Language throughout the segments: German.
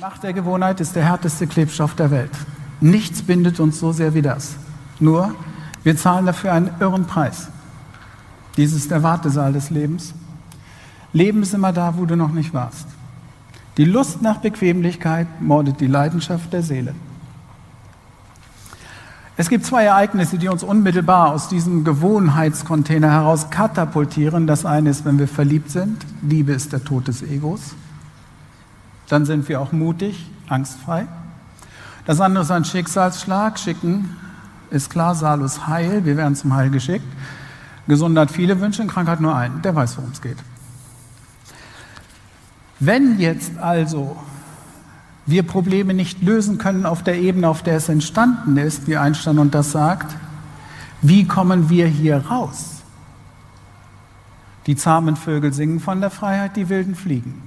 Macht der Gewohnheit ist der härteste Klebstoff der Welt. Nichts bindet uns so sehr wie das. Nur, wir zahlen dafür einen irren Preis. Dies ist der Wartesaal des Lebens. Leben ist immer da, wo du noch nicht warst. Die Lust nach Bequemlichkeit mordet die Leidenschaft der Seele. Es gibt zwei Ereignisse, die uns unmittelbar aus diesem Gewohnheitscontainer heraus katapultieren. Das eine ist, wenn wir verliebt sind. Liebe ist der Tod des Egos. Dann sind wir auch mutig, angstfrei. Das andere ist ein Schicksalsschlag. Schicken ist klar, Salus Heil. Wir werden zum Heil geschickt. Gesundheit viele Wünsche, Krankheit nur einen. Der weiß, worum es geht. Wenn jetzt also wir Probleme nicht lösen können auf der Ebene, auf der es entstanden ist, wie Einstein und das sagt, wie kommen wir hier raus? Die zahmen Vögel singen von der Freiheit, die wilden fliegen.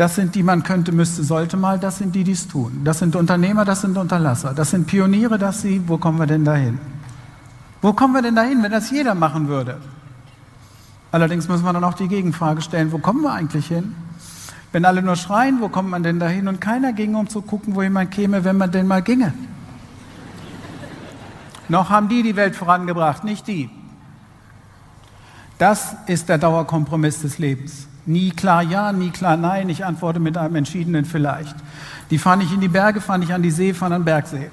Das sind die, man könnte, müsste, sollte mal, das sind die, die es tun. Das sind Unternehmer, das sind Unterlasser. Das sind Pioniere, das sie, wo kommen wir denn dahin? Wo kommen wir denn dahin, wenn das jeder machen würde? Allerdings müssen wir dann auch die Gegenfrage stellen, wo kommen wir eigentlich hin? Wenn alle nur schreien, wo kommt man denn dahin? Und keiner ging, um zu gucken, wo jemand käme, wenn man denn mal ginge. Noch haben die die Welt vorangebracht, nicht die. Das ist der Dauerkompromiss des Lebens. Nie klar ja, nie klar nein. Ich antworte mit einem entschiedenen vielleicht. Die fahren nicht in die Berge, fahren nicht an die See, fahren an den Bergsee.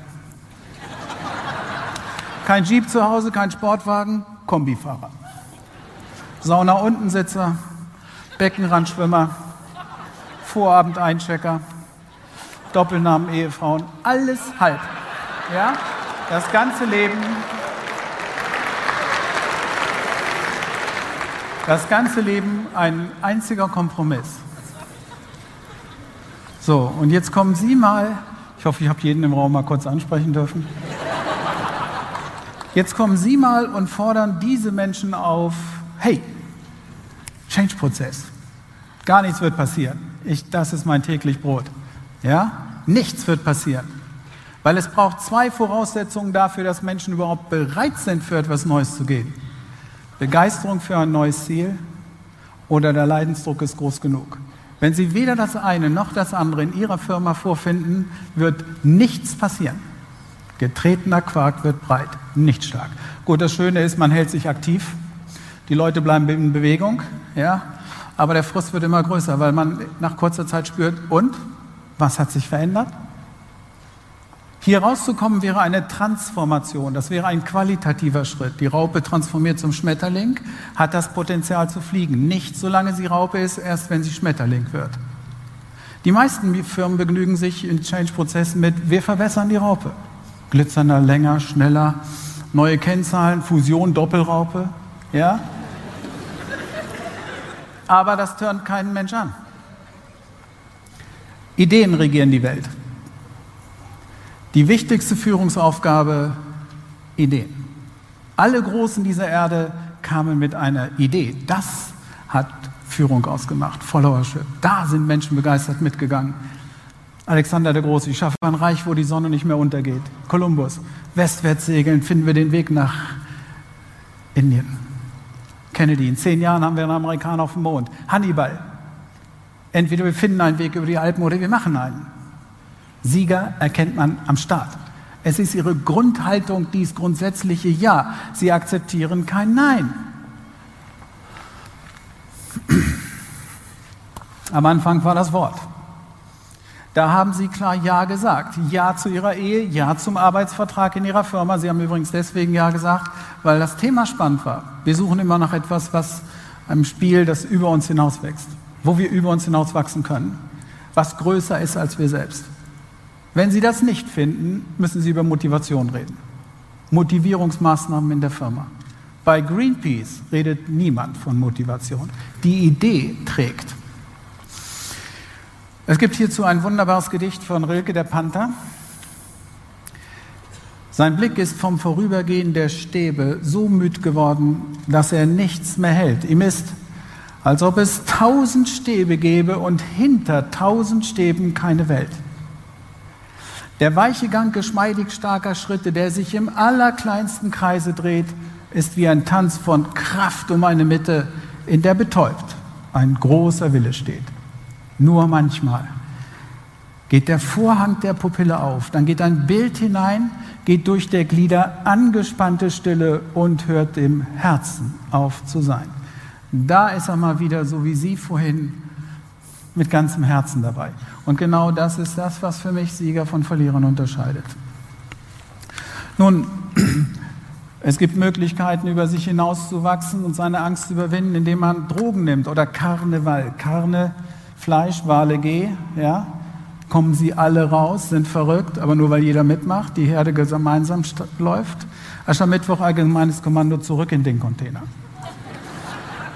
Kein Jeep zu Hause, kein Sportwagen, Kombifahrer. Sauna Untensitzer, Beckenrandschwimmer, Vorabend-Einchecker, Doppelnamen Ehefrauen, alles halb. Ja? Das ganze Leben Das ganze Leben ein einziger Kompromiss. So, und jetzt kommen Sie mal, ich hoffe, ich habe jeden im Raum mal kurz ansprechen dürfen. Jetzt kommen Sie mal und fordern diese Menschen auf, hey, Change-Prozess. Gar nichts wird passieren. Ich, das ist mein täglich Brot. Ja? Nichts wird passieren. Weil es braucht zwei Voraussetzungen dafür, dass Menschen überhaupt bereit sind, für etwas Neues zu gehen. Begeisterung für ein neues Ziel oder der Leidensdruck ist groß genug. Wenn Sie weder das eine noch das andere in Ihrer Firma vorfinden, wird nichts passieren. Getretener Quark wird breit, nicht stark. Gut, das Schöne ist, man hält sich aktiv. Die Leute bleiben in Bewegung, ja, aber der Frust wird immer größer, weil man nach kurzer Zeit spürt, und was hat sich verändert? Hier rauszukommen wäre eine Transformation, das wäre ein qualitativer Schritt. Die Raupe transformiert zum Schmetterling, hat das Potenzial zu fliegen. Nicht solange sie Raupe ist, erst wenn sie Schmetterling wird. Die meisten Firmen begnügen sich in Change-Prozessen mit, wir verbessern die Raupe. Glitzernder, länger, schneller, neue Kennzahlen, Fusion, Doppelraupe. Ja? Aber das tönt keinen Mensch an. Ideen regieren die Welt. Die wichtigste Führungsaufgabe, Ideen. Alle Großen dieser Erde kamen mit einer Idee. Das hat Führung ausgemacht, Followership. Da sind Menschen begeistert mitgegangen. Alexander der Große, ich schaffe ein Reich, wo die Sonne nicht mehr untergeht. Kolumbus, westwärts segeln, finden wir den Weg nach Indien. Kennedy, in zehn Jahren haben wir einen Amerikaner auf dem Mond. Hannibal, entweder wir finden einen Weg über die Alpen oder wir machen einen. Sieger erkennt man am Start. Es ist ihre Grundhaltung, dies grundsätzliche Ja. Sie akzeptieren kein Nein. Am Anfang war das Wort. Da haben sie klar Ja gesagt. Ja zu ihrer Ehe, Ja zum Arbeitsvertrag in ihrer Firma. Sie haben übrigens deswegen Ja gesagt, weil das Thema spannend war. Wir suchen immer nach etwas, was einem Spiel, das über uns hinauswächst, wo wir über uns hinauswachsen können, was größer ist als wir selbst. Wenn Sie das nicht finden, müssen Sie über Motivation reden. Motivierungsmaßnahmen in der Firma. Bei Greenpeace redet niemand von Motivation. Die Idee trägt. Es gibt hierzu ein wunderbares Gedicht von Rilke der Panther. Sein Blick ist vom Vorübergehen der Stäbe so müd geworden, dass er nichts mehr hält. Ihm ist, als ob es tausend Stäbe gäbe und hinter tausend Stäben keine Welt. Der weiche Gang geschmeidig starker Schritte, der sich im allerkleinsten Kreise dreht, ist wie ein Tanz von Kraft um eine Mitte, in der betäubt ein großer Wille steht. Nur manchmal geht der Vorhang der Pupille auf, dann geht ein Bild hinein, geht durch der Glieder angespannte Stille und hört dem Herzen auf zu sein. Da ist er mal wieder so wie Sie vorhin mit ganzem Herzen dabei. Und genau das ist das, was für mich Sieger von Verlierern unterscheidet. Nun, es gibt Möglichkeiten, über sich hinauszuwachsen und seine Angst zu überwinden, indem man Drogen nimmt oder Karneval. Karne, Fleisch, Wale, G, ja, kommen sie alle raus, sind verrückt, aber nur weil jeder mitmacht, die Herde gemeinsam läuft. Aschermittwoch allgemeines Kommando zurück in den Container.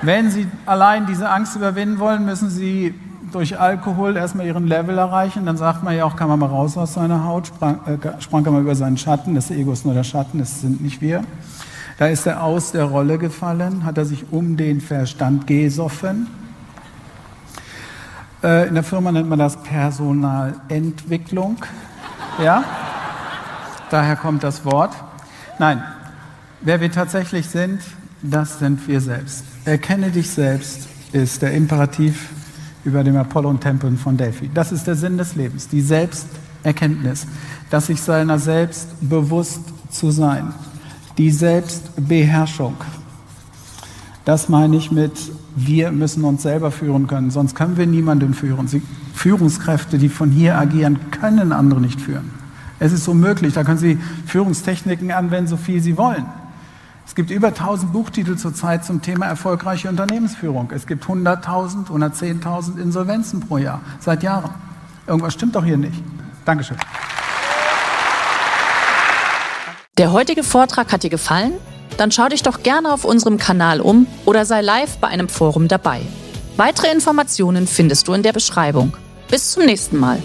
Wenn Sie allein diese Angst überwinden wollen, müssen Sie durch Alkohol erstmal ihren Level erreichen. Dann sagt man ja auch, kann man mal raus aus seiner Haut, sprang, äh, sprang mal über seinen Schatten. Das Ego ist nur der Schatten, das sind nicht wir. Da ist er aus der Rolle gefallen, hat er sich um den Verstand gesoffen. Äh, in der Firma nennt man das Personalentwicklung. Ja? Daher kommt das Wort. Nein, wer wir tatsächlich sind, das sind wir selbst. Erkenne dich selbst ist der Imperativ über dem Apollon-Tempel von Delphi. Das ist der Sinn des Lebens, die Selbsterkenntnis, dass sich seiner selbst bewusst zu sein, die Selbstbeherrschung. Das meine ich mit, wir müssen uns selber führen können, sonst können wir niemanden führen. Sie, Führungskräfte, die von hier agieren, können andere nicht führen. Es ist unmöglich, da können Sie Führungstechniken anwenden, so viel Sie wollen. Es gibt über 1000 Buchtitel zurzeit zum Thema erfolgreiche Unternehmensführung. Es gibt 100.000, 110.000 Insolvenzen pro Jahr, seit Jahren. Irgendwas stimmt doch hier nicht. Dankeschön. Der heutige Vortrag hat dir gefallen? Dann schau dich doch gerne auf unserem Kanal um oder sei live bei einem Forum dabei. Weitere Informationen findest du in der Beschreibung. Bis zum nächsten Mal.